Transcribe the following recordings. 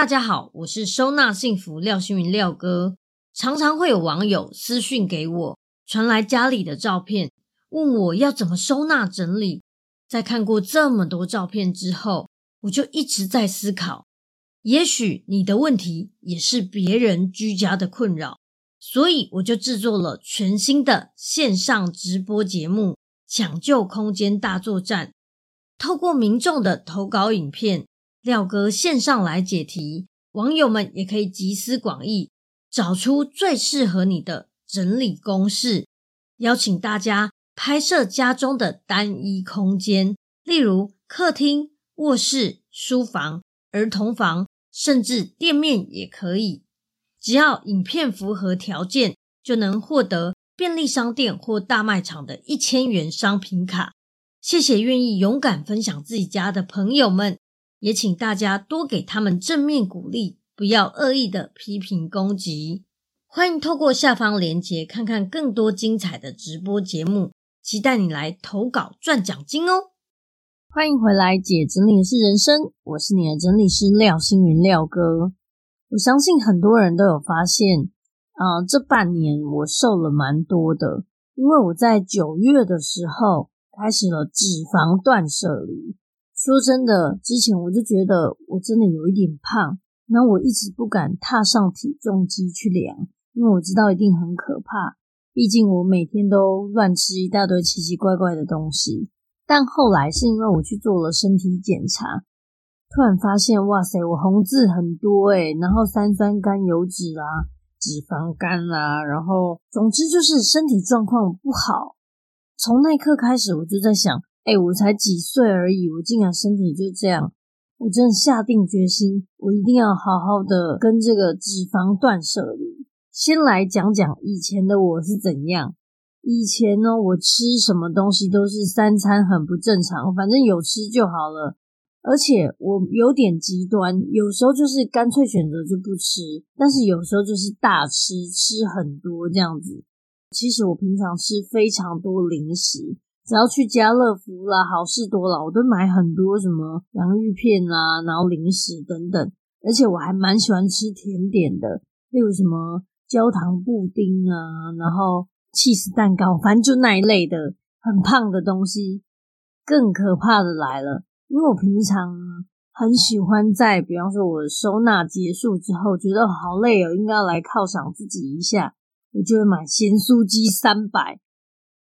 大家好，我是收纳幸福廖星云廖哥。常常会有网友私讯给我，传来家里的照片，问我要怎么收纳整理。在看过这么多照片之后，我就一直在思考，也许你的问题也是别人居家的困扰，所以我就制作了全新的线上直播节目《抢救空间大作战》，透过民众的投稿影片。廖哥线上来解题，网友们也可以集思广益，找出最适合你的整理公式。邀请大家拍摄家中的单一空间，例如客厅、卧室、书房、儿童房，甚至店面也可以。只要影片符合条件，就能获得便利商店或大卖场的一千元商品卡。谢谢愿意勇敢分享自己家的朋友们。也请大家多给他们正面鼓励，不要恶意的批评攻击。欢迎透过下方链接看看更多精彩的直播节目，期待你来投稿赚奖金哦！欢迎回来，姐整理的是人生，我是你的整理师廖星云廖哥。我相信很多人都有发现，啊、这半年我瘦了蛮多的，因为我在九月的时候开始了脂肪断舍离。说真的，之前我就觉得我真的有一点胖，那我一直不敢踏上体重机去量，因为我知道一定很可怕。毕竟我每天都乱吃一大堆奇奇怪怪的东西。但后来是因为我去做了身体检查，突然发现，哇塞，我红字很多诶，然后三酸甘油脂啦、脂肪肝啦，然后总之就是身体状况不好。从那一刻开始，我就在想。哎，我才几岁而已，我竟然身体就这样，我真的下定决心，我一定要好好的跟这个脂肪断舍离。先来讲讲以前的我是怎样。以前呢，我吃什么东西都是三餐很不正常，反正有吃就好了。而且我有点极端，有时候就是干脆选择就不吃，但是有时候就是大吃，吃很多这样子。其实我平常吃非常多零食。只要去家乐福啦、好事多啦，我都买很多什么洋芋片啊，然后零食等等。而且我还蛮喜欢吃甜点的，例如什么焦糖布丁啊，然后起司蛋糕，反正就那一类的很胖的东西。更可怕的来了，因为我平常很喜欢在，比方说我收纳结束之后，觉得好累哦，应该要来犒赏自己一下，我就会买咸酥鸡三百。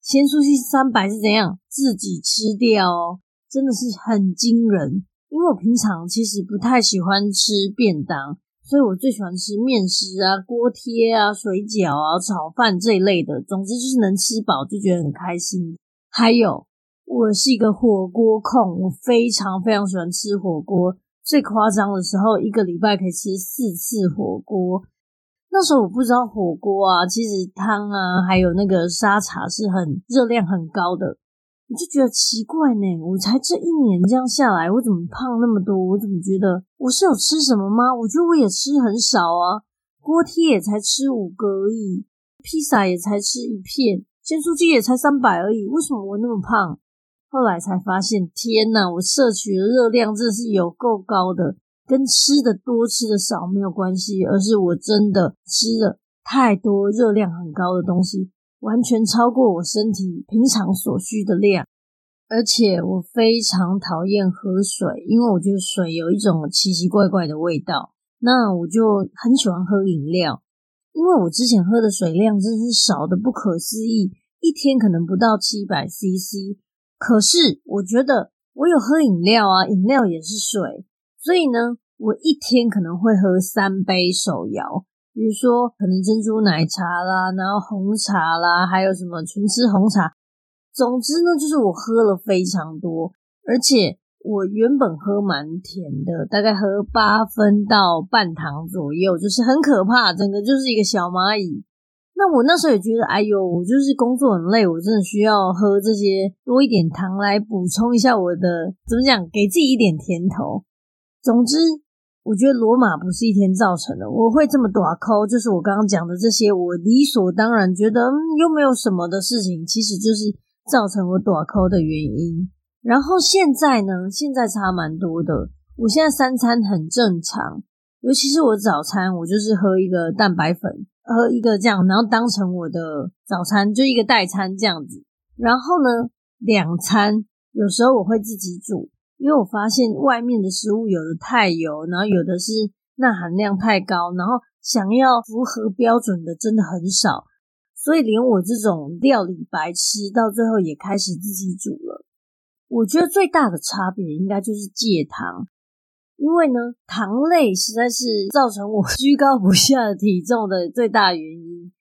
先出去三百是怎样自己吃掉哦？真的是很惊人。因为我平常其实不太喜欢吃便当，所以我最喜欢吃面食啊、锅贴啊、水饺啊、炒饭这一类的。总之就是能吃饱就觉得很开心。还有，我是一个火锅控，我非常非常喜欢吃火锅。最夸张的时候，一个礼拜可以吃四次火锅。那时候我不知道火锅啊，其实汤啊，还有那个沙茶是很热量很高的，我就觉得奇怪呢。我才这一年这样下来，我怎么胖那么多？我怎么觉得我是有吃什么吗？我觉得我也吃很少啊，锅贴也才吃五个而已，披萨也才吃一片，鲜蔬鸡也才三百而已，为什么我那么胖？后来才发现，天呐，我摄取的热量真是有够高的。跟吃的多吃的少没有关系，而是我真的吃了太多热量很高的东西，完全超过我身体平常所需的量。而且我非常讨厌喝水，因为我觉得水有一种奇奇怪怪的味道。那我就很喜欢喝饮料，因为我之前喝的水量真是少的不可思议，一天可能不到七百 CC。可是我觉得我有喝饮料啊，饮料也是水。所以呢，我一天可能会喝三杯手摇，比如说可能珍珠奶茶啦，然后红茶啦，还有什么纯吃红茶。总之呢，就是我喝了非常多，而且我原本喝蛮甜的，大概喝八分到半糖左右，就是很可怕，整个就是一个小蚂蚁。那我那时候也觉得，哎呦，我就是工作很累，我真的需要喝这些多一点糖来补充一下我的，怎么讲，给自己一点甜头。总之，我觉得罗马不是一天造成的。我会这么大抠，就是我刚刚讲的这些，我理所当然觉得，嗯，又没有什么的事情，其实就是造成我大抠的原因。然后现在呢，现在差蛮多的。我现在三餐很正常，尤其是我早餐，我就是喝一个蛋白粉。喝一个这样，然后当成我的早餐，就一个代餐这样子。然后呢，两餐有时候我会自己煮，因为我发现外面的食物有的太油，然后有的是钠含量太高，然后想要符合标准的真的很少，所以连我这种料理白痴到最后也开始自己煮了。我觉得最大的差别应该就是戒糖。因为呢，糖类实在是造成我 居高不下的体重的最大原因。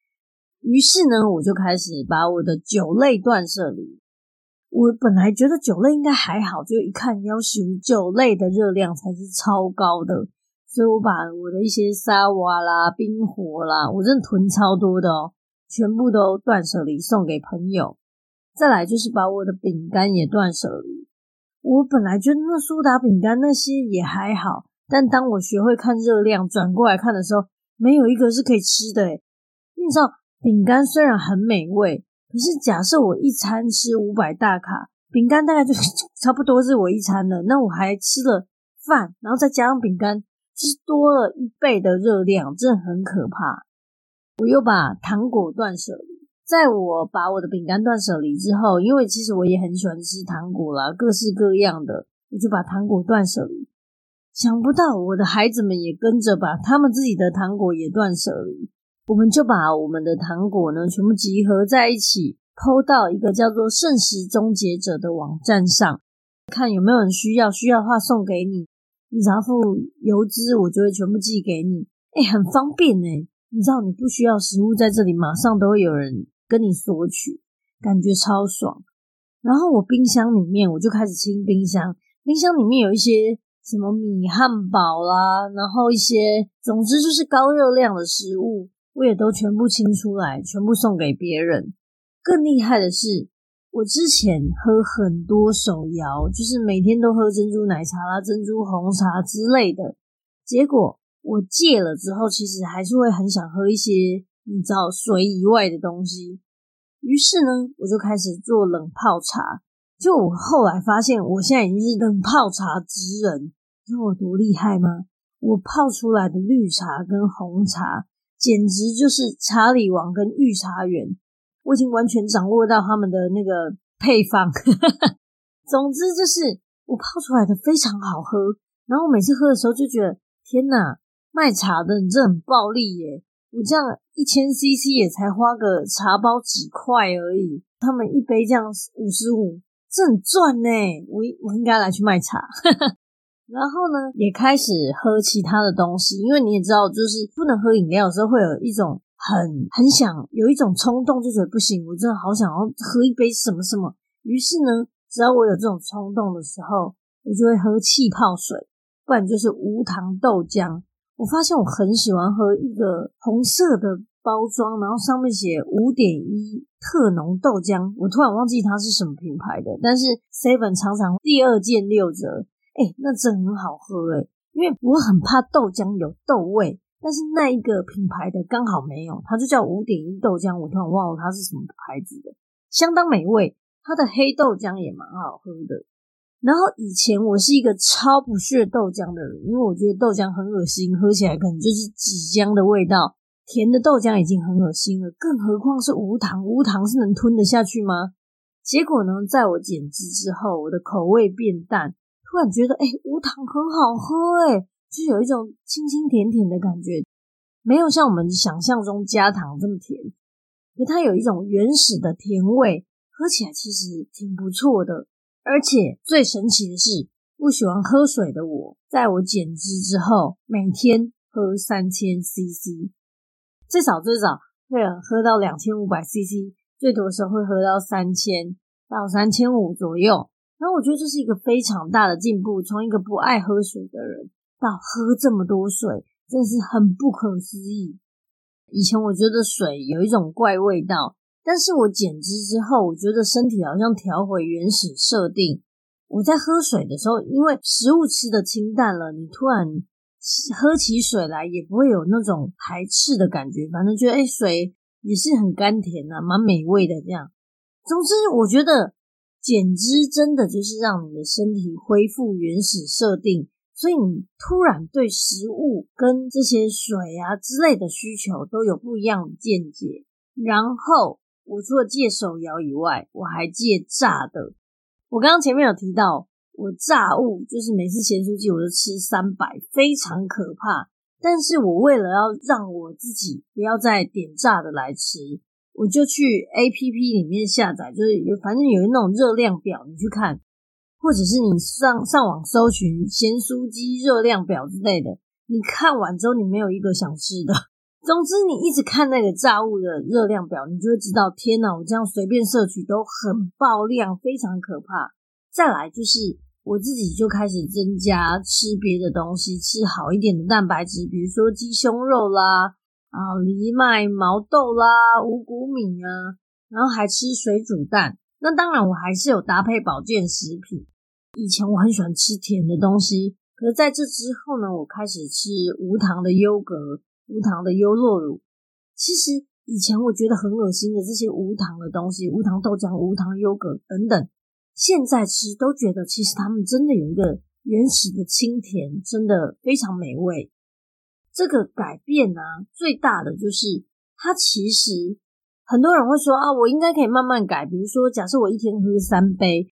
于是呢，我就开始把我的酒类断舍离。我本来觉得酒类应该还好，就一看要求酒类的热量才是超高的，所以我把我的一些沙瓦啦、冰火啦，我真的囤超多的哦，全部都断舍离送给朋友。再来就是把我的饼干也断舍离。我本来觉得那苏打饼干那些也还好，但当我学会看热量，转过来看的时候，没有一个是可以吃的诶。你知道，饼干虽然很美味，可是假设我一餐吃五百大卡，饼干大概就 差不多是我一餐了。那我还吃了饭，然后再加上饼干，就是多了一倍的热量，真的很可怕。我又把糖果断舍离。在我把我的饼干断舍离之后，因为其实我也很喜欢吃糖果啦，各式各样的，我就把糖果断舍离。想不到我的孩子们也跟着把他们自己的糖果也断舍离，我们就把我们的糖果呢全部集合在一起，PO 到一个叫做“剩食终结者”的网站上，看有没有人需要，需要的话送给你，你只要付邮资，我就会全部寄给你。哎，很方便哎，你知道你不需要食物在这里，马上都会有人。跟你索取，感觉超爽。然后我冰箱里面，我就开始清冰箱。冰箱里面有一些什么米汉堡啦，然后一些，总之就是高热量的食物，我也都全部清出来，全部送给别人。更厉害的是，我之前喝很多手摇，就是每天都喝珍珠奶茶啦、珍珠红茶之类的。结果我戒了之后，其实还是会很想喝一些。你知道水以外的东西，于是呢，我就开始做冷泡茶。就我后来发现，我现在已经是冷泡茶之人，你知道我多厉害吗？我泡出来的绿茶跟红茶，简直就是茶里王跟御茶园。我已经完全掌握到他们的那个配方。总之就是我泡出来的非常好喝，然后我每次喝的时候就觉得，天哪，卖茶的你这很暴利耶！我这样一千 CC 也才花个茶包几块而已，他们一杯这样五十五，这很赚呢。我我应该来去卖茶，然后呢，也开始喝其他的东西，因为你也知道，就是不能喝饮料的时候，会有一种很很想有一种冲动，就觉得不行，我真的好想要喝一杯什么什么。于是呢，只要我有这种冲动的时候，我就会喝气泡水，不然就是无糖豆浆。我发现我很喜欢喝一个红色的包装，然后上面写五点一特浓豆浆。我突然忘记它是什么品牌的，但是 Seven 常常第二件六折，哎，那真很好喝哎！因为我很怕豆浆有豆味，但是那一个品牌的刚好没有，它就叫五点一豆浆。我突然忘了它是什么牌子的，相当美味。它的黑豆浆也蛮好喝的。然后以前我是一个超不屑豆浆的人，因为我觉得豆浆很恶心，喝起来可能就是纸浆的味道。甜的豆浆已经很恶心了，更何况是无糖，无糖是能吞得下去吗？结果呢，在我减脂之后，我的口味变淡，突然觉得，哎，无糖很好喝，哎，就有一种清清甜甜的感觉，没有像我们想象中加糖这么甜，可它有一种原始的甜味，喝起来其实挺不错的。而且最神奇的是，不喜欢喝水的我，在我减脂之后，每天喝三千 CC，最少最少会喝到两千五百 CC，最多的时候会喝到三千到三千五左右。然后我觉得这是一个非常大的进步，从一个不爱喝水的人到喝这么多水，真是很不可思议。以前我觉得水有一种怪味道，但是我减脂之后，我觉得身体好像调回原始设定。我在喝水的时候，因为食物吃的清淡了，你突然喝起水来也不会有那种排斥的感觉，反正觉得诶，水也是很甘甜啊，蛮美味的这样。总之，我觉得。减脂真的就是让你的身体恢复原始设定，所以你突然对食物跟这些水啊之类的需求都有不一样的见解。然后我除了戒手摇以外，我还戒炸的。我刚刚前面有提到，我炸物就是每次咸酥鸡我都吃三百，非常可怕。但是我为了要让我自己不要再点炸的来吃。我就去 APP 里面下载，就是有反正有那种热量表，你去看，或者是你上上网搜寻咸酥鸡热量表之类的。你看完之后，你没有一个想吃的。总之，你一直看那个炸物的热量表，你就会知道，天哪，我这样随便摄取都很爆量，非常可怕。再来就是我自己就开始增加吃别的东西，吃好一点的蛋白质，比如说鸡胸肉啦。啊，藜麦、毛豆啦，五谷米啊，然后还吃水煮蛋。那当然，我还是有搭配保健食品。以前我很喜欢吃甜的东西，可是在这之后呢，我开始吃无糖的优格、无糖的优酪乳。其实以前我觉得很恶心的这些无糖的东西，无糖豆浆、无糖优格等等，现在吃都觉得其实它们真的有一个原始的清甜，真的非常美味。这个改变呢、啊，最大的就是它其实很多人会说啊，我应该可以慢慢改。比如说，假设我一天喝三杯，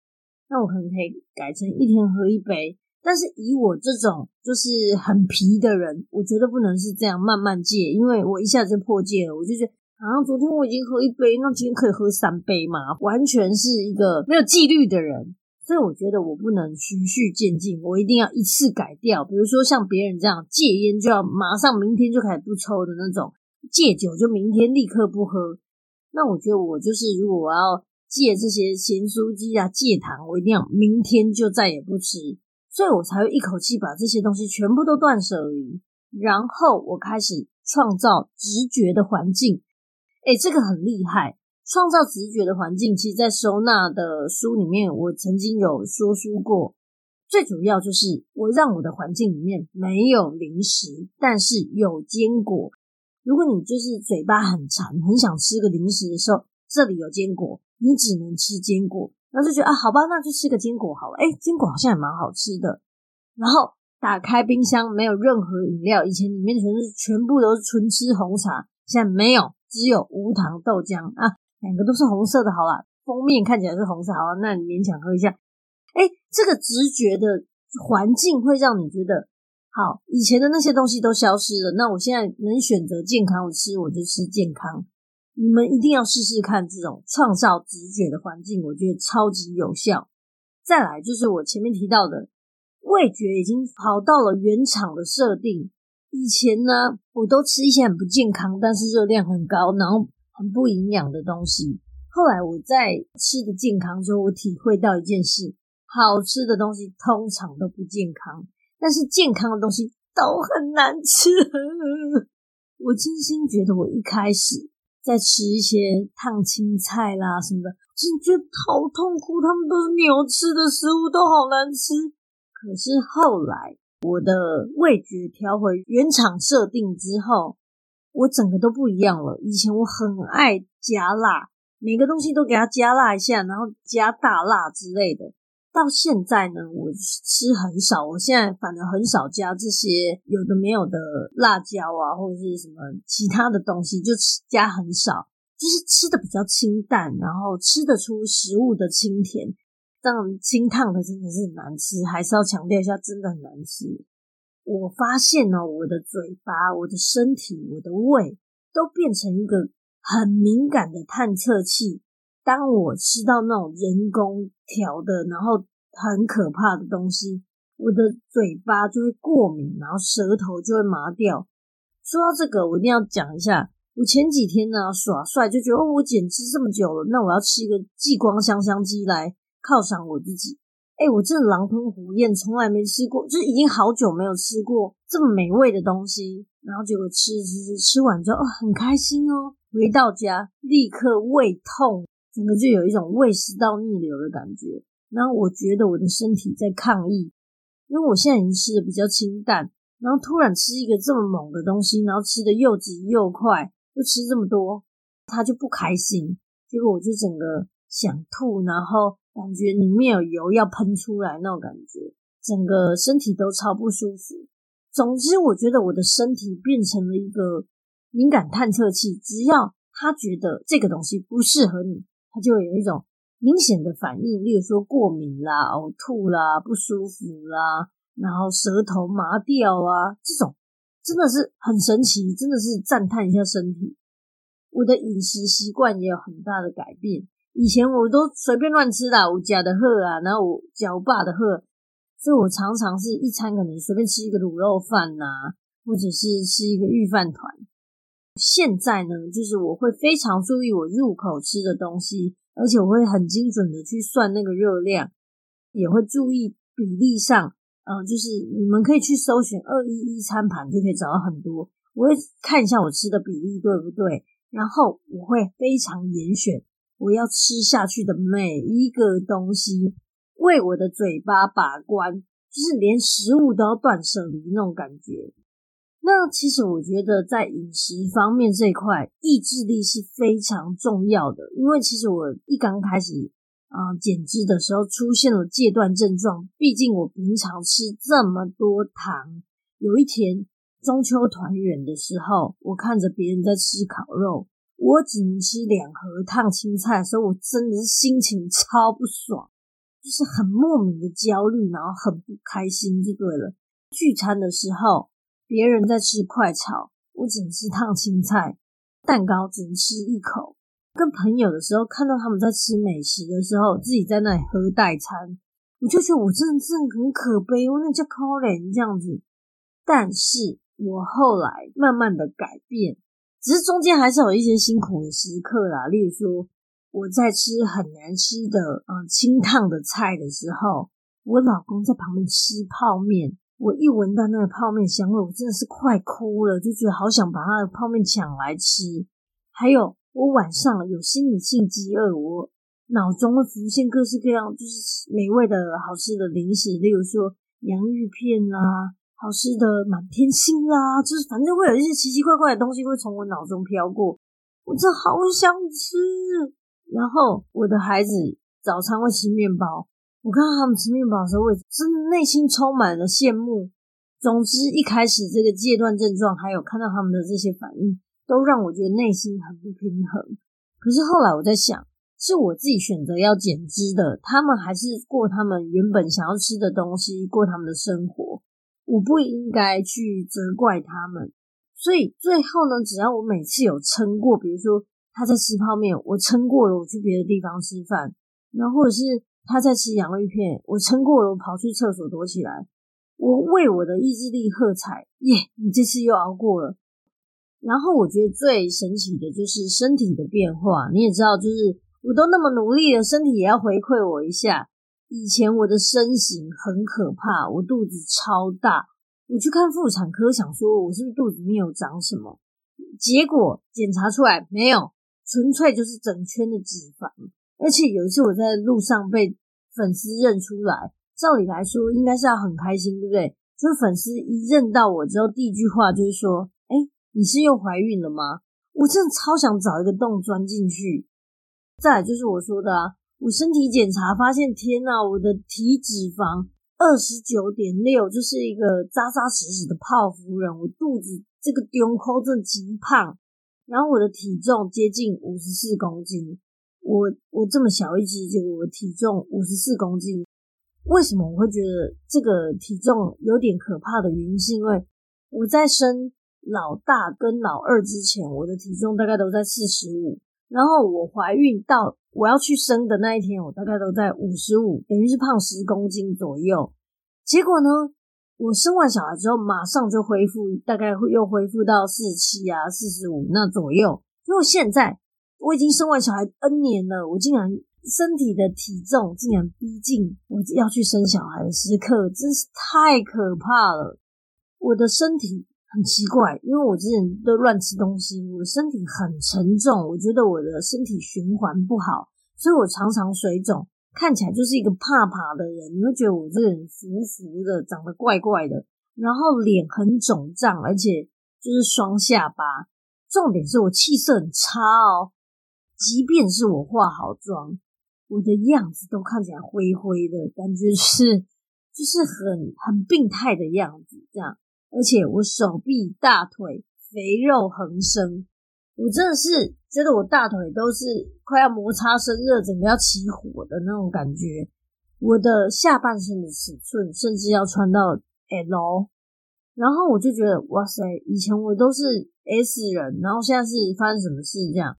那我可能可以改成一天喝一杯。但是以我这种就是很皮的人，我觉得不能是这样慢慢戒，因为我一下子就破戒了。我就觉得，好像昨天我已经喝一杯，那今天可以喝三杯嘛？完全是一个没有纪律的人。所以我觉得我不能循序渐进，我一定要一次改掉。比如说像别人这样戒烟就要马上明天就开始不抽的那种，戒酒就明天立刻不喝。那我觉得我就是，如果我要戒这些咸酥鸡啊、戒糖，我一定要明天就再也不吃，所以我才会一口气把这些东西全部都断舍离。然后我开始创造直觉的环境，诶，这个很厉害。创造直觉的环境，其实，在收纳的书里面，我曾经有说书过。最主要就是，我让我的环境里面没有零食，但是有坚果。如果你就是嘴巴很馋，很想吃个零食的时候，这里有坚果，你只能吃坚果。然后就觉得啊，好吧，那就吃个坚果好了。诶，坚果好像也蛮好吃的。然后打开冰箱，没有任何饮料，以前里面全是全部都是纯吃红茶，现在没有，只有无糖豆浆啊。两个都是红色的，好吧？封面看起来是红色，好吧？那你勉强喝一下。哎，这个直觉的环境会让你觉得好。以前的那些东西都消失了，那我现在能选择健康的吃，我就吃健康。你们一定要试试看这种创造直觉的环境，我觉得超级有效。再来就是我前面提到的，味觉已经跑到了原厂的设定。以前呢，我都吃一些很不健康，但是热量很高，然后。很不营养的东西。后来我在吃的健康之后，我体会到一件事：好吃的东西通常都不健康，但是健康的东西都很难吃。我真心觉得，我一开始在吃一些烫青菜啦什么的，真觉得好痛苦。他们都是牛吃的食物，都好难吃。可是后来我的味觉调回原厂设定之后。我整个都不一样了。以前我很爱加辣，每个东西都给它加辣一下，然后加大辣之类的。到现在呢，我吃很少。我现在反而很少加这些有的没有的辣椒啊，或者是什么其他的东西，就吃加很少，就是吃的比较清淡，然后吃得出食物的清甜。当然，清烫的真的是难吃，还是要强调一下，真的很难吃。我发现呢，我的嘴巴、我的身体、我的胃都变成一个很敏感的探测器。当我吃到那种人工调的，然后很可怕的东西，我的嘴巴就会过敏，然后舌头就会麻掉。说到这个，我一定要讲一下。我前几天呢耍帅，就觉得哦，我减脂这么久了，那我要吃一个继光香香鸡来犒赏我自己。哎，我真的狼吞虎咽，从来没吃过，就是已经好久没有吃过这么美味的东西。然后结果吃吃吃，吃完之后哦，很开心哦。回到家立刻胃痛，整个就有一种胃食道逆流的感觉。然后我觉得我的身体在抗议，因为我现在已经吃的比较清淡，然后突然吃一个这么猛的东西，然后吃的又急又快，又吃这么多，他就不开心。结果我就整个想吐，然后感觉里面有油要喷出来那种感觉，整个身体都超不舒服。总之，我觉得我的身体变成了一个敏感探测器，只要他觉得这个东西不适合你，他就会有一种。明显的反应，例如说过敏啦、呕吐啦、不舒服啦，然后舌头麻掉啊，这种真的是很神奇，真的是赞叹一下身体。我的饮食习惯也有很大的改变，以前我都随便乱吃啦，我家的喝啊，然后我叫我爸的喝，所以我常常是一餐可能随便吃一个卤肉饭呐、啊，或者是吃一个御饭团。现在呢，就是我会非常注意我入口吃的东西。而且我会很精准的去算那个热量，也会注意比例上，嗯、就是你们可以去搜寻二一一餐盘，就可以找到很多。我会看一下我吃的比例对不对，然后我会非常严选我要吃下去的每一个东西，为我的嘴巴把关，就是连食物都要断舍离那种感觉。那其实我觉得在饮食方面这一块，意志力是非常重要的。因为其实我一刚开始啊、减脂的时候，出现了戒断症状。毕竟我平常吃这么多糖，有一天中秋团圆的时候，我看着别人在吃烤肉，我只能吃两盒烫青菜的时候，我真的是心情超不爽，就是很莫名的焦虑，然后很不开心，就对了。聚餐的时候。别人在吃快炒，我只能吃烫青菜；蛋糕只能吃一口。跟朋友的时候，看到他们在吃美食的时候，自己在那里喝代餐，我就觉得我真的真的很可悲，我那叫可怜这样子。但是我后来慢慢的改变，只是中间还是有一些辛苦的时刻啦。例如说，我在吃很难吃的嗯清烫的菜的时候，我老公在旁边吃泡面。我一闻到那个泡面香味，我真的是快哭了，就觉得好想把他的泡面抢来吃。还有，我晚上有心理性饥饿，我脑中会浮现各式各样就是美味的好吃的零食，例如说洋芋片啦，好吃的满天星啦，就是反正会有一些奇奇怪怪的东西会从我脑中飘过，我真好想吃。然后我的孩子早餐会吃面包。我看到他们吃面包的时候，我真的内心充满了羡慕。总之，一开始这个戒断症状，还有看到他们的这些反应，都让我觉得内心很不平衡。可是后来我在想，是我自己选择要减脂的，他们还是过他们原本想要吃的东西，过他们的生活，我不应该去责怪他们。所以最后呢，只要我每次有撑过，比如说他在吃泡面，我撑过了，我去别的地方吃饭，然后或者是。他在吃洋芋片，我撑过了，我跑去厕所躲起来，我为我的意志力喝彩，耶！你这次又熬过了。然后我觉得最神奇的就是身体的变化，你也知道，就是我都那么努力了，身体也要回馈我一下。以前我的身形很可怕，我肚子超大，我去看妇产科，想说我是不是肚子里面有长什么，结果检查出来没有，纯粹就是整圈的脂肪。而且有一次我在路上被粉丝认出来，照理来说应该是要很开心，对不对？就是粉丝一认到我之后，第一句话就是说：“哎，你是又怀孕了吗？”我真的超想找一个洞钻进去。再来就是我说的，我身体检查发现，天呐，我的体脂肪二十九点六，就是一个扎扎实实的泡芙人。我肚子这个胸口真的极胖，然后我的体重接近五十四公斤。我我这么小一只，结果我体重五十四公斤。为什么我会觉得这个体重有点可怕的原因，是因为我在生老大跟老二之前，我的体重大概都在四十五，然后我怀孕到我要去生的那一天，我大概都在五十五，等于是胖十公斤左右。结果呢，我生完小孩之后，马上就恢复，大概又恢复到四十七啊、四十五那左右。结果现在。我已经生完小孩 N 年了，我竟然身体的体重竟然逼近我要去生小孩的时刻，真是太可怕了。我的身体很奇怪，因为我之前都乱吃东西，我的身体很沉重，我觉得我的身体循环不好，所以我常常水肿，看起来就是一个怕怕的人。你会觉得我这个人浮浮的，长得怪怪的，然后脸很肿胀，而且就是双下巴。重点是我气色很差哦，即便是我化好妆，我的样子都看起来灰灰的，感觉是就是很很病态的样子，这样。而且我手臂、大腿肥肉横生，我真的是觉得我大腿都是快要摩擦生热，整个要起火的那种感觉。我的下半身的尺寸甚至要穿到 L。然后我就觉得哇塞，以前我都是 S 人，然后现在是发生什么事这样？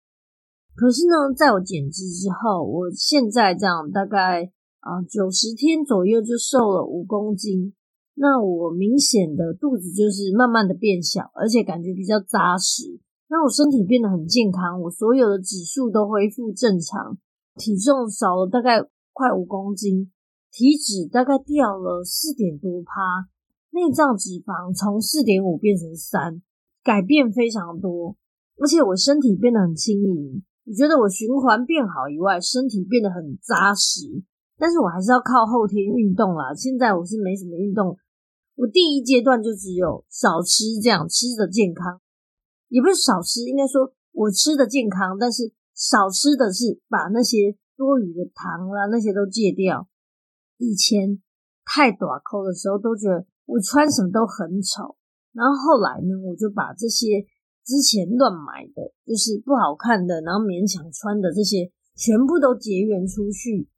可是呢，在我减脂之后，我现在这样大概啊九十天左右就瘦了五公斤。那我明显的肚子就是慢慢的变小，而且感觉比较扎实。那我身体变得很健康，我所有的指数都恢复正常，体重少了大概快五公斤，体脂大概掉了四点多趴。内脏脂肪从四点五变成三，改变非常多，而且我身体变得很轻盈。我觉得我循环变好以外，身体变得很扎实。但是我还是要靠后天运动啦。现在我是没什么运动，我第一阶段就只有少吃，这样吃的健康，也不是少吃，应该说我吃的健康，但是少吃的是把那些多余的糖啦那些都戒掉。以前太短扣的时候都觉得。我穿什么都很丑，然后后来呢，我就把这些之前乱买的，就是不好看的，然后勉强穿的这些，全部都结缘出去。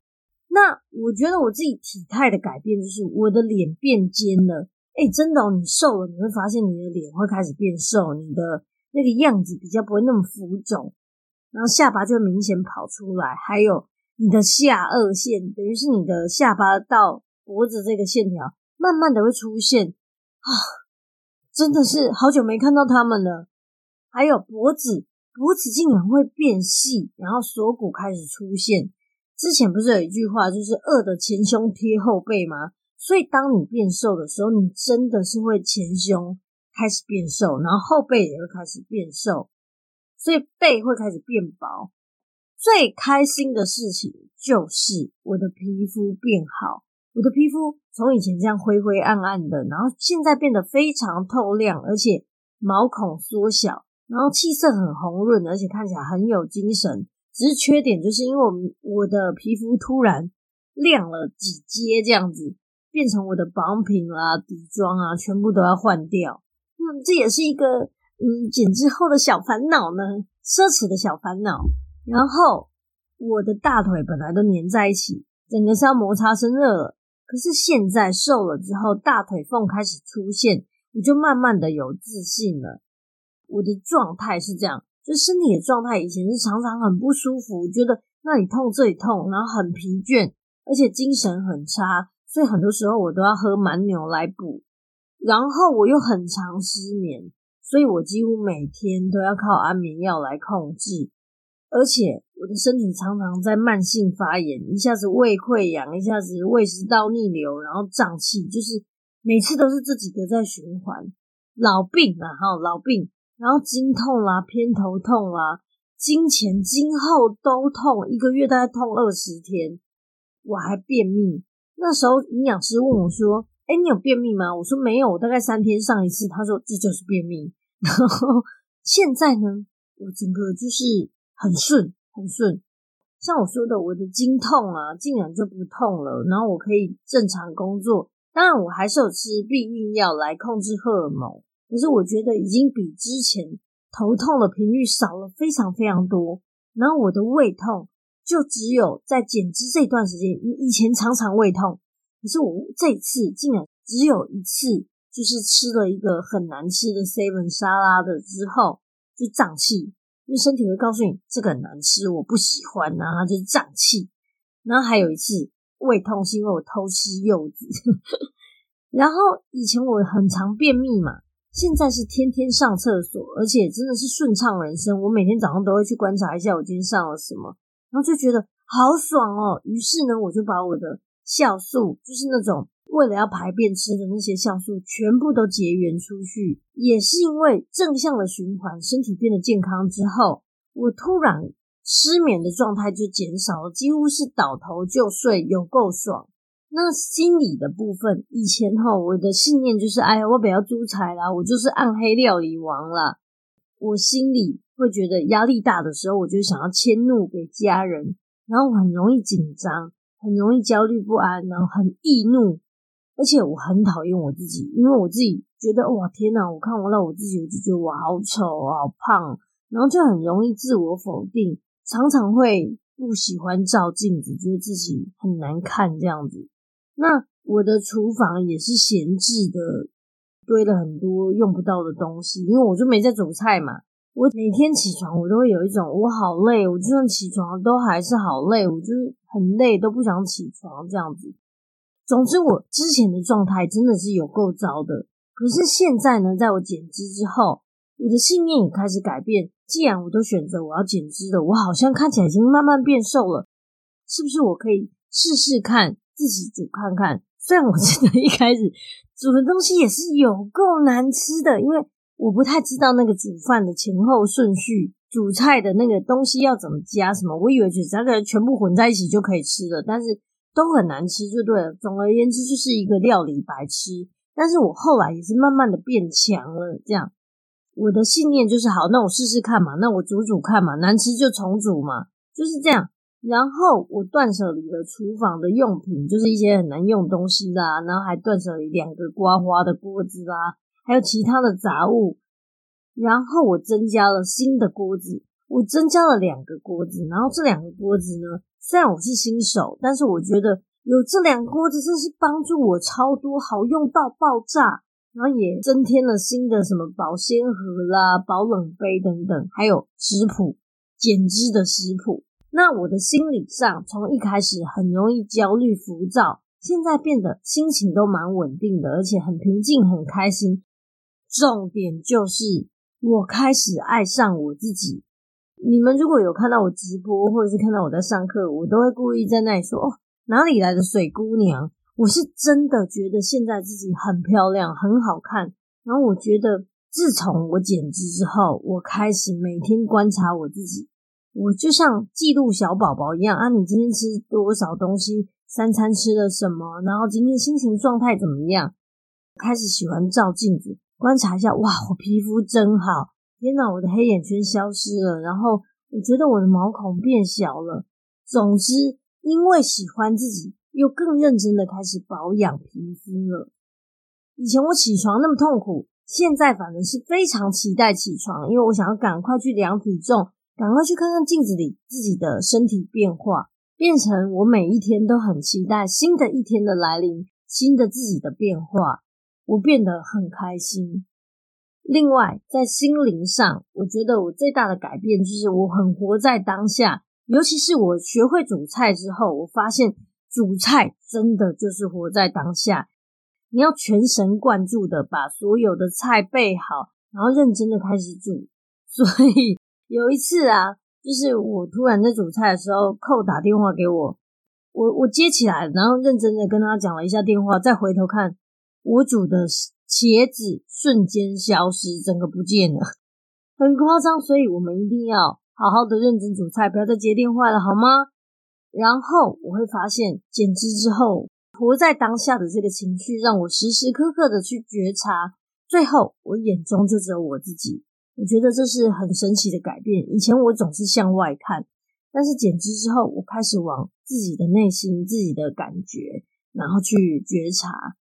那我觉得我自己体态的改变，就是我的脸变尖了。哎，真的哦，你瘦了，你会发现你的脸会开始变瘦，你的那个样子比较不会那么浮肿，然后下巴就明显跑出来，还有你的下颚线，等于是你的下巴到脖子这个线条。慢慢的会出现啊，真的是好久没看到他们了。还有脖子，脖子竟然会变细，然后锁骨开始出现。之前不是有一句话，就是“饿的前胸贴后背”吗？所以当你变瘦的时候，你真的是会前胸开始变瘦，然后后背也会开始变瘦，所以背会开始变薄。最开心的事情就是我的皮肤变好。我的皮肤从以前这样灰灰暗暗的，然后现在变得非常透亮，而且毛孔缩小，然后气色很红润，而且看起来很有精神。只是缺点就是因为我我的皮肤突然亮了几阶，这样子变成我的保养品啊、底妆啊，全部都要换掉。嗯，这也是一个嗯减脂后的小烦恼呢，奢侈的小烦恼。然后我的大腿本来都粘在一起，整个是要摩擦生热了。可是现在瘦了之后，大腿缝开始出现，我就慢慢的有自信了。我的状态是这样，就身体的状态以前是常常很不舒服，觉得那里痛这里痛，然后很疲倦，而且精神很差，所以很多时候我都要喝蛮牛来补。然后我又很常失眠，所以我几乎每天都要靠安眠药来控制。而且我的身体常常在慢性发炎，一下子胃溃疡，一下子胃食道逆流，然后胀气，就是每次都是这几个在循环。老病啊，哈，老病，然后经痛啦、偏头痛啦、经前经后都痛，一个月大概痛二十天。我还便秘，那时候营养师问我说：“哎，你有便秘吗？”我说：“没有，我大概三天上一次。”他说：“这就是便秘。”然后现在呢，我整个就是。很顺，很顺。像我说的，我的经痛啊，竟然就不痛了，然后我可以正常工作。当然，我还是有吃避孕药来控制荷尔蒙，可是我觉得已经比之前头痛的频率少了非常非常多。然后我的胃痛就只有在减脂这段时间，以前常常胃痛，可是我这次竟然只有一次，就是吃了一个很难吃的 seven 沙拉的之后就胀气。因为身体会告诉你这个很难吃，我不喜欢，然后就是胀气。然后还有一次胃痛是因为我偷吃柚子。然后以前我很常便秘嘛，现在是天天上厕所，而且真的是顺畅人生。我每天早上都会去观察一下我今天上了什么，然后就觉得好爽哦！于是呢，我就把我的酵素，就是那种为了要排便吃的那些酵素，全部都结缘出去。也是因为正向的循环，身体变得健康之后，我突然失眠的状态就减少了，几乎是倒头就睡，有够爽。那心理的部分，以前哈，我的信念就是，哎呀，我不要煮菜啦，我就是暗黑料理王啦。我心里会觉得压力大的时候，我就想要迁怒给家人，然后我很容易紧张，很容易焦虑不安，然后很易怒，而且我很讨厌我自己，因为我自己觉得，哇，天哪，我看完了我自己，我就觉得我好丑，好胖，然后就很容易自我否定，常常会不喜欢照镜子，觉得自己很难看这样子。那我的厨房也是闲置的，堆了很多用不到的东西，因为我就没在煮菜嘛。我每天起床，我都会有一种我好累，我就算起床都还是好累，我就是很累，都不想起床这样子。总之，我之前的状态真的是有够糟的。可是现在呢，在我减脂之后，我的信念也开始改变。既然我都选择我要减脂的，我好像看起来已经慢慢变瘦了，是不是我可以试试看？自己煮看看，虽然我真的一开始煮的东西也是有够难吃的，因为我不太知道那个煮饭的前后顺序，煮菜的那个东西要怎么加什么，我以为只要给全部混在一起就可以吃了，但是都很难吃，就对了。总而言之，就是一个料理白痴。但是我后来也是慢慢的变强了，这样我的信念就是好，那我试试看嘛，那我煮煮看嘛，难吃就重煮嘛，就是这样。然后我断舍离了厨房的用品，就是一些很难用东西啦，然后还断舍离两个刮花的锅子啦，还有其他的杂物。然后我增加了新的锅子，我增加了两个锅子。然后这两个锅子呢，虽然我是新手，但是我觉得有这两锅子真是帮助我超多，好用到爆炸。然后也增添了新的什么保鲜盒啦、保冷杯等等，还有食谱，减脂的食谱。那我的心理上，从一开始很容易焦虑浮躁，现在变得心情都蛮稳定的，而且很平静、很开心。重点就是我开始爱上我自己。你们如果有看到我直播，或者是看到我在上课，我都会故意在那里说：“哦，哪里来的水姑娘？”我是真的觉得现在自己很漂亮、很好看。然后我觉得，自从我减脂之后，我开始每天观察我自己。我就像记录小宝宝一样啊，你今天吃多少东西，三餐吃了什么，然后今天心情状态怎么样？开始喜欢照镜子，观察一下，哇，我皮肤真好，天哪，我的黑眼圈消失了，然后我觉得我的毛孔变小了。总之，因为喜欢自己，又更认真的开始保养皮肤了。以前我起床那么痛苦，现在反而是非常期待起床，因为我想要赶快去量体重。赶快去看看镜子里自己的身体变化，变成我每一天都很期待新的一天的来临，新的自己的变化，我变得很开心。另外，在心灵上，我觉得我最大的改变就是我很活在当下，尤其是我学会煮菜之后，我发现煮菜真的就是活在当下，你要全神贯注的把所有的菜备好，然后认真的开始煮，所以。有一次啊，就是我突然在煮菜的时候，寇打电话给我，我我接起来，然后认真的跟他讲了一下电话，再回头看，我煮的茄子瞬间消失，整个不见了，很夸张。所以我们一定要好好的认真煮菜，不要再接电话了，好吗？然后我会发现，减脂之后，活在当下的这个情绪，让我时时刻刻的去觉察，最后我眼中就只有我自己。我觉得这是很神奇的改变。以前我总是向外看，但是减脂之后，我开始往自己的内心、自己的感觉，然后去觉察。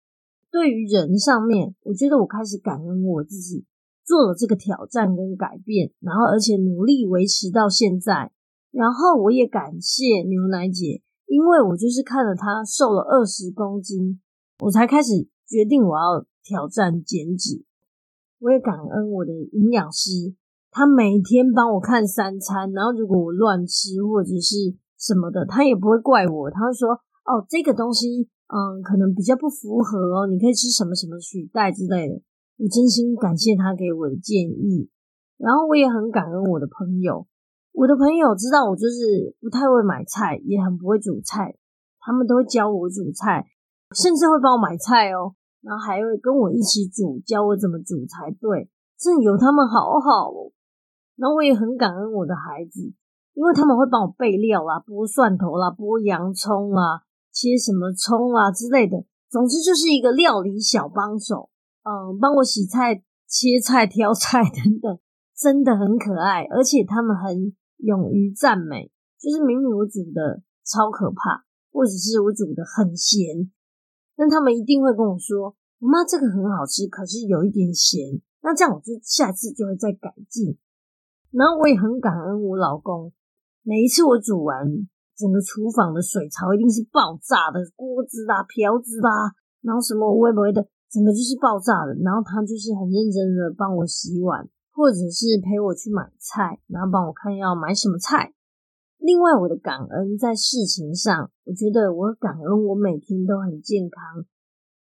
对于人上面，我觉得我开始感恩我自己做了这个挑战跟改变，然后而且努力维持到现在。然后我也感谢牛奶姐，因为我就是看了她瘦了二十公斤，我才开始决定我要挑战减脂。我也感恩我的营养师，他每天帮我看三餐，然后如果我乱吃或者是什么的，他也不会怪我，他会说：“哦，这个东西，嗯，可能比较不符合哦，你可以吃什么什么取代之类的。”我真心感谢他给我的建议，然后我也很感恩我的朋友，我的朋友知道我就是不太会买菜，也很不会煮菜，他们都会教我煮菜，甚至会帮我买菜哦，然后还会跟我一起煮，教我怎么煮才对。真有他们好好哦。然后我也很感恩我的孩子，因为他们会帮我备料啦、剥蒜头啦、剥洋葱啦、切什么葱啊之类的。总之就是一个料理小帮手，嗯，帮我洗菜、切菜、挑菜等等，真的很可爱。而且他们很勇于赞美，就是明明我煮的超可怕，或者是我煮的很咸，但他们一定会跟我说：“我妈这个很好吃，可是有一点咸。”那这样我就下次就会再改进。然后我也很感恩我老公，每一次我煮完，整个厨房的水槽一定是爆炸的，锅子啦、瓢子啦，然后什么微波的，整个就是爆炸的。然后他就是很认真的帮我洗碗。或者是陪我去买菜，然后帮我看要买什么菜。另外，我的感恩在事情上，我觉得我感恩我每天都很健康，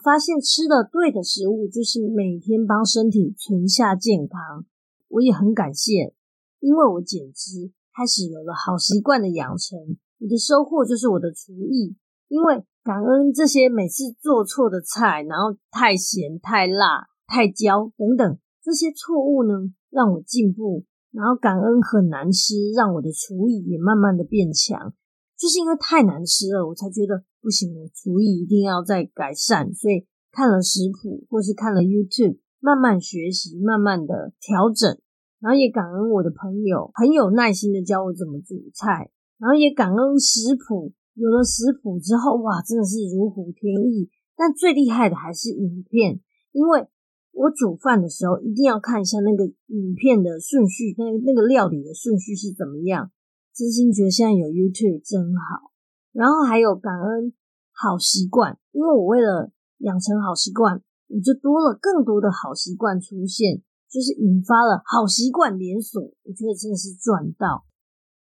发现吃的对的食物就是每天帮身体存下健康。我也很感谢，因为我减脂开始有了好习惯的养成，我的收获就是我的厨艺。因为感恩这些每次做错的菜，然后太咸、太辣、太焦等等。这些错误呢，让我进步，然后感恩很难吃，让我的厨艺也慢慢的变强。就是因为太难吃了，我才觉得不行，我厨艺一定要再改善。所以看了食谱，或是看了 YouTube，慢慢学习，慢慢的调整。然后也感恩我的朋友，很有耐心的教我怎么煮菜。然后也感恩食谱，有了食谱之后，哇，真的是如虎添翼。但最厉害的还是影片，因为。我煮饭的时候一定要看一下那个影片的顺序，那那个料理的顺序是怎么样。真心觉得现在有 YouTube 真好。然后还有感恩好习惯，因为我为了养成好习惯，我就多了更多的好习惯出现，就是引发了好习惯连锁。我觉得真的是赚到。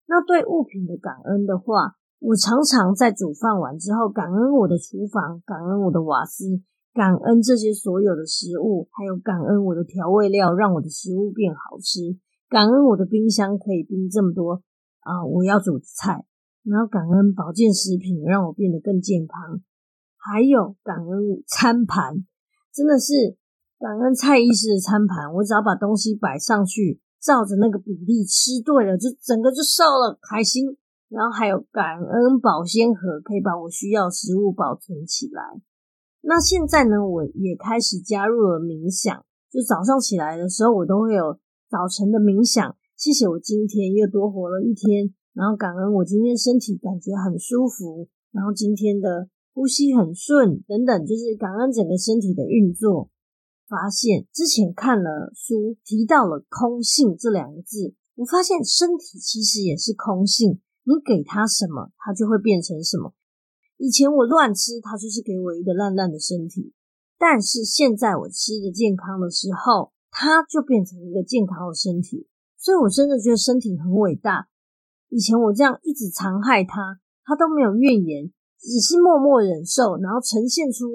那对物品的感恩的话，我常常在煮饭完之后，感恩我的厨房，感恩我的瓦斯。感恩这些所有的食物，还有感恩我的调味料，让我的食物变好吃。感恩我的冰箱可以冰这么多啊，我要煮的菜。然后感恩保健食品，让我变得更健康。还有感恩餐盘，真的是感恩蔡医师的餐盘。我只要把东西摆上去，照着那个比例吃对了，就整个就瘦了，开心。然后还有感恩保鲜盒，可以把我需要食物保存起来。那现在呢，我也开始加入了冥想，就早上起来的时候，我都会有早晨的冥想。谢谢我今天又多活了一天，然后感恩我今天身体感觉很舒服，然后今天的呼吸很顺，等等，就是感恩整个身体的运作。发现之前看了书提到了空性这两个字，我发现身体其实也是空性，你给它什么，它就会变成什么。以前我乱吃，它就是给我一个烂烂的身体。但是现在我吃的健康的时候，它就变成一个健康的身体。所以我真的觉得身体很伟大。以前我这样一直残害它，它都没有怨言，只是默默忍受，然后呈现出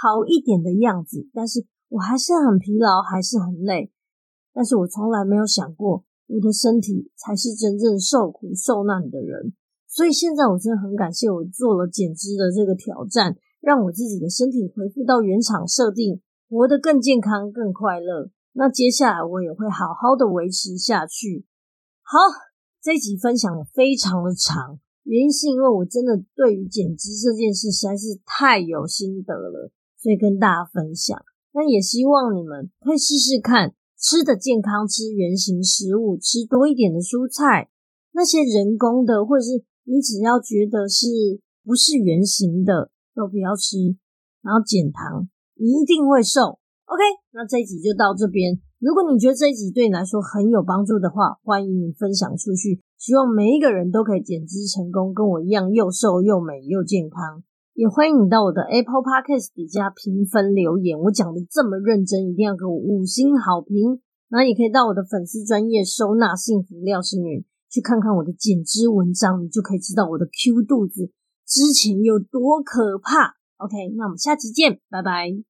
好一点的样子。但是我还是很疲劳，还是很累。但是我从来没有想过，我的身体才是真正受苦受难的人。所以现在我真的很感谢我做了减脂的这个挑战，让我自己的身体恢复到原厂设定，活得更健康、更快乐。那接下来我也会好好的维持下去。好，这一集分享的非常的长，原因是因为我真的对于减脂这件事实在是太有心得了，所以跟大家分享。那也希望你们可以试试看，吃的健康，吃原型食物，吃多一点的蔬菜，那些人工的或者是。你只要觉得是不是圆形的都不要吃，然后减糖，你一定会瘦。OK，那这一集就到这边。如果你觉得这一集对你来说很有帮助的话，欢迎你分享出去。希望每一个人都可以减脂成功，跟我一样又瘦又美又健康。也欢迎你到我的 Apple Podcast 底下评分留言。我讲的这么认真，一定要给我五星好评。然后也可以到我的粉丝专业收纳幸福廖心筠。去看看我的减脂文章，你就可以知道我的 Q 肚子之前有多可怕。OK，那我们下期见，拜拜。